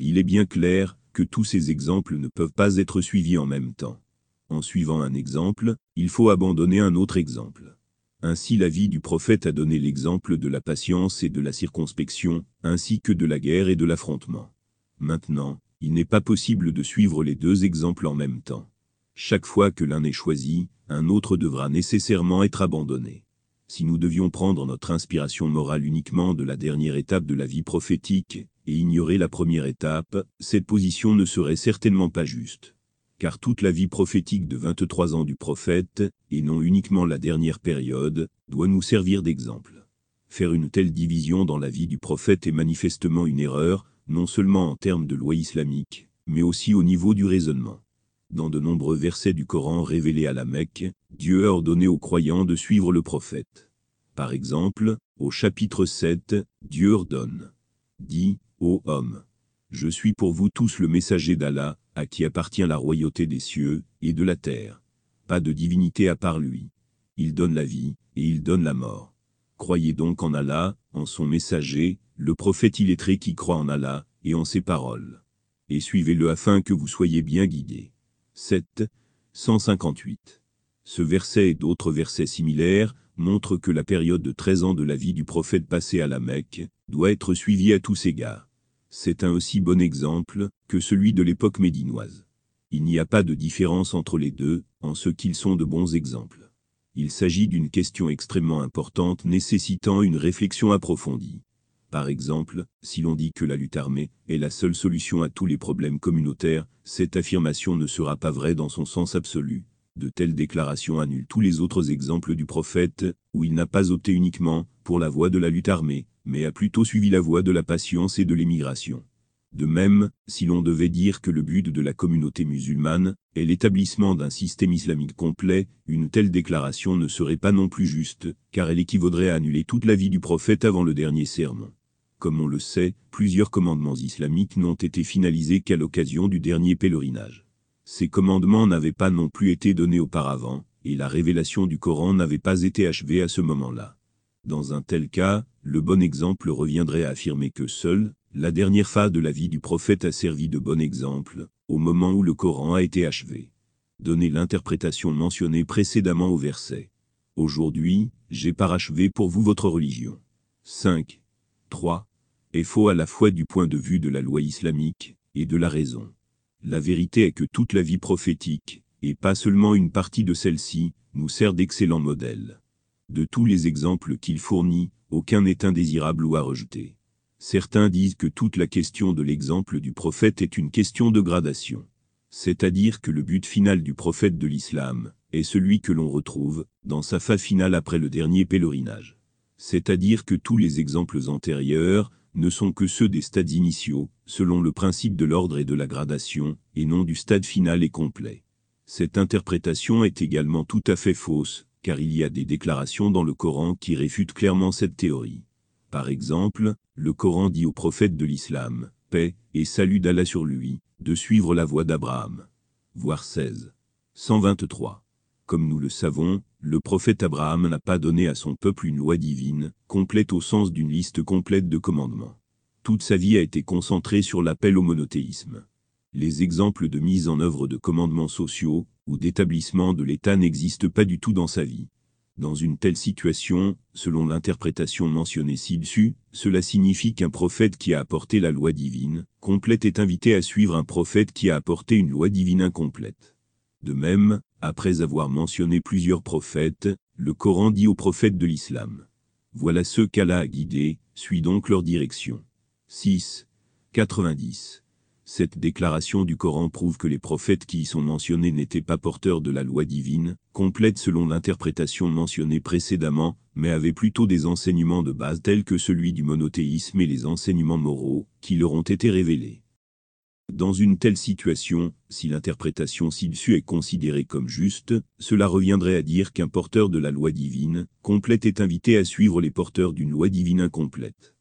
Il est bien clair que tous ces exemples ne peuvent pas être suivis en même temps. En suivant un exemple, il faut abandonner un autre exemple. Ainsi la vie du prophète a donné l'exemple de la patience et de la circonspection, ainsi que de la guerre et de l'affrontement. Maintenant, il n'est pas possible de suivre les deux exemples en même temps. Chaque fois que l'un est choisi, un autre devra nécessairement être abandonné. Si nous devions prendre notre inspiration morale uniquement de la dernière étape de la vie prophétique, et ignorer la première étape, cette position ne serait certainement pas juste. Car toute la vie prophétique de 23 ans du prophète, et non uniquement la dernière période, doit nous servir d'exemple. Faire une telle division dans la vie du prophète est manifestement une erreur, non seulement en termes de loi islamique, mais aussi au niveau du raisonnement. Dans de nombreux versets du Coran révélés à la Mecque, Dieu a ordonné aux croyants de suivre le prophète. Par exemple, au chapitre 7, Dieu ordonne. Dis, ô homme, je suis pour vous tous le messager d'Allah, à qui appartient la royauté des cieux et de la terre. Pas de divinité à part lui. Il donne la vie, et il donne la mort. Croyez donc en Allah, en son messager, le prophète illettré qui croit en Allah, et en ses paroles. Et suivez-le afin que vous soyez bien guidés. 7. 158. Ce verset et d'autres versets similaires montrent que la période de 13 ans de la vie du prophète passé à la Mecque doit être suivie à tous égards. C'est un aussi bon exemple que celui de l'époque médinoise. Il n'y a pas de différence entre les deux, en ce qu'ils sont de bons exemples. Il s'agit d'une question extrêmement importante nécessitant une réflexion approfondie. Par exemple, si l'on dit que la lutte armée est la seule solution à tous les problèmes communautaires, cette affirmation ne sera pas vraie dans son sens absolu. De telles déclarations annulent tous les autres exemples du prophète, où il n'a pas opté uniquement pour la voie de la lutte armée, mais a plutôt suivi la voie de la patience et de l'émigration. De même, si l'on devait dire que le but de la communauté musulmane est l'établissement d'un système islamique complet, une telle déclaration ne serait pas non plus juste, car elle équivaudrait à annuler toute la vie du prophète avant le dernier sermon. Comme on le sait, plusieurs commandements islamiques n'ont été finalisés qu'à l'occasion du dernier pèlerinage. Ces commandements n'avaient pas non plus été donnés auparavant, et la révélation du Coran n'avait pas été achevée à ce moment-là. Dans un tel cas, le bon exemple reviendrait à affirmer que seule, la dernière phase de la vie du prophète a servi de bon exemple, au moment où le Coran a été achevé. Donnez l'interprétation mentionnée précédemment au verset. Aujourd'hui, j'ai parachevé pour vous votre religion. 5. 3 est faux à la fois du point de vue de la loi islamique et de la raison. La vérité est que toute la vie prophétique, et pas seulement une partie de celle-ci, nous sert d'excellent modèle. De tous les exemples qu'il fournit, aucun n'est indésirable ou à rejeter. Certains disent que toute la question de l'exemple du prophète est une question de gradation. C'est-à-dire que le but final du prophète de l'islam est celui que l'on retrouve dans sa fin finale après le dernier pèlerinage. C'est-à-dire que tous les exemples antérieurs ne sont que ceux des stades initiaux, selon le principe de l'ordre et de la gradation, et non du stade final et complet. Cette interprétation est également tout à fait fausse, car il y a des déclarations dans le Coran qui réfutent clairement cette théorie. Par exemple, le Coran dit au prophète de l'islam, paix et salut d'Allah sur lui, de suivre la voie d'Abraham. Voir 16. 123. Comme nous le savons, le prophète Abraham n'a pas donné à son peuple une loi divine, complète au sens d'une liste complète de commandements. Toute sa vie a été concentrée sur l'appel au monothéisme. Les exemples de mise en œuvre de commandements sociaux ou d'établissement de l'État n'existent pas du tout dans sa vie. Dans une telle situation, selon l'interprétation mentionnée ci-dessus, cela signifie qu'un prophète qui a apporté la loi divine, complète est invité à suivre un prophète qui a apporté une loi divine incomplète. De même, après avoir mentionné plusieurs prophètes, le Coran dit aux prophètes de l'islam. Voilà ceux qu'Allah a guidés, suis donc leur direction. 6. 90. Cette déclaration du Coran prouve que les prophètes qui y sont mentionnés n'étaient pas porteurs de la loi divine, complète selon l'interprétation mentionnée précédemment, mais avaient plutôt des enseignements de base tels que celui du monothéisme et les enseignements moraux, qui leur ont été révélés. Dans une telle situation, si l'interprétation ci-dessus est considérée comme juste, cela reviendrait à dire qu'un porteur de la loi divine complète est invité à suivre les porteurs d'une loi divine incomplète.